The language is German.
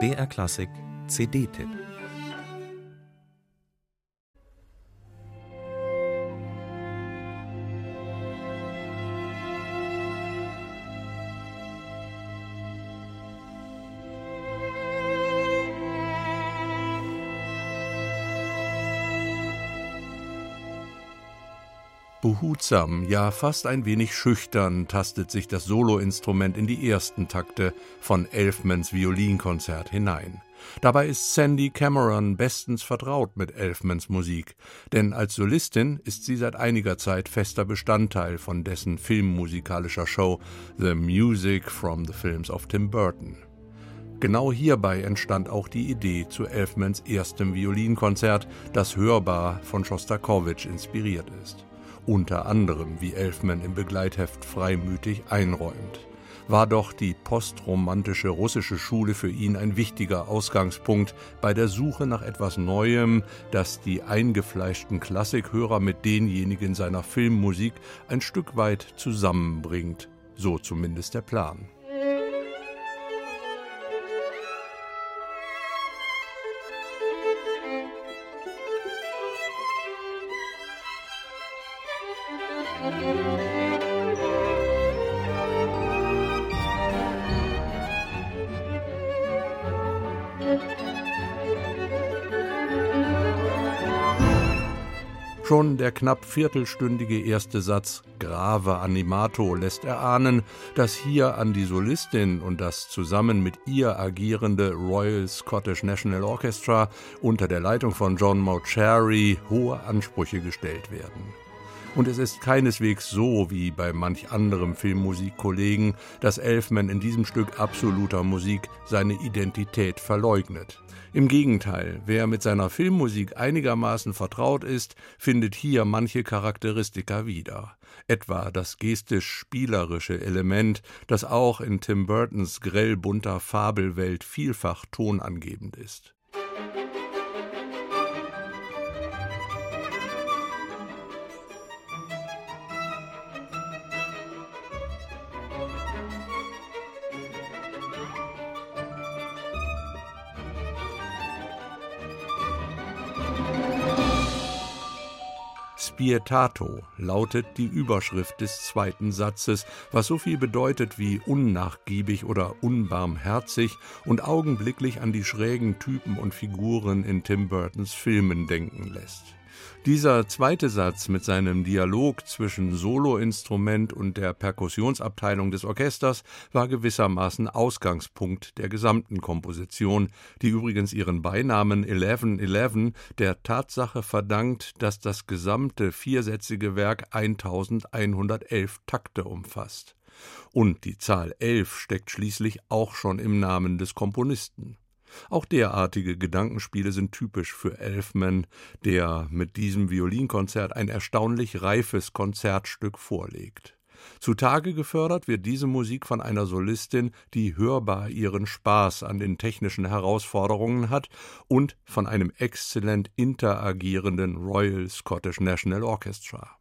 BR Klassik CD-Tipp Behutsam, ja fast ein wenig schüchtern tastet sich das Soloinstrument in die ersten Takte von Elfmans Violinkonzert hinein. Dabei ist Sandy Cameron bestens vertraut mit Elfmans Musik, denn als Solistin ist sie seit einiger Zeit fester Bestandteil von dessen filmmusikalischer Show The Music from the Films of Tim Burton. Genau hierbei entstand auch die Idee zu Elfmans erstem Violinkonzert, das hörbar von Schostakowitsch inspiriert ist unter anderem, wie Elfman im Begleitheft freimütig einräumt. War doch die postromantische russische Schule für ihn ein wichtiger Ausgangspunkt bei der Suche nach etwas Neuem, das die eingefleischten Klassikhörer mit denjenigen seiner Filmmusik ein Stück weit zusammenbringt. So zumindest der Plan. Schon der knapp viertelstündige erste Satz Grave Animato lässt erahnen, dass hier an die Solistin und das zusammen mit ihr agierende Royal Scottish National Orchestra unter der Leitung von John Mocherry hohe Ansprüche gestellt werden. Und es ist keineswegs so wie bei manch anderem Filmmusikkollegen, dass Elfman in diesem Stück absoluter Musik seine Identität verleugnet. Im Gegenteil, wer mit seiner Filmmusik einigermaßen vertraut ist, findet hier manche Charakteristika wieder. Etwa das gestisch-spielerische Element, das auch in Tim Burtons grell bunter Fabelwelt vielfach tonangebend ist. Spietato lautet die Überschrift des zweiten Satzes, was so viel bedeutet wie unnachgiebig oder unbarmherzig und augenblicklich an die schrägen Typen und Figuren in Tim Burtons Filmen denken lässt. Dieser zweite Satz mit seinem Dialog zwischen Soloinstrument und der Perkussionsabteilung des Orchesters war gewissermaßen Ausgangspunkt der gesamten Komposition, die übrigens ihren Beinamen 1111 der Tatsache verdankt, dass das gesamte viersätzige Werk 1111 Takte umfasst. Und die Zahl 11 steckt schließlich auch schon im Namen des Komponisten. Auch derartige Gedankenspiele sind typisch für Elfman, der mit diesem Violinkonzert ein erstaunlich reifes Konzertstück vorlegt. Zutage gefördert wird diese Musik von einer Solistin, die hörbar ihren Spaß an den technischen Herausforderungen hat und von einem exzellent interagierenden Royal Scottish National Orchestra.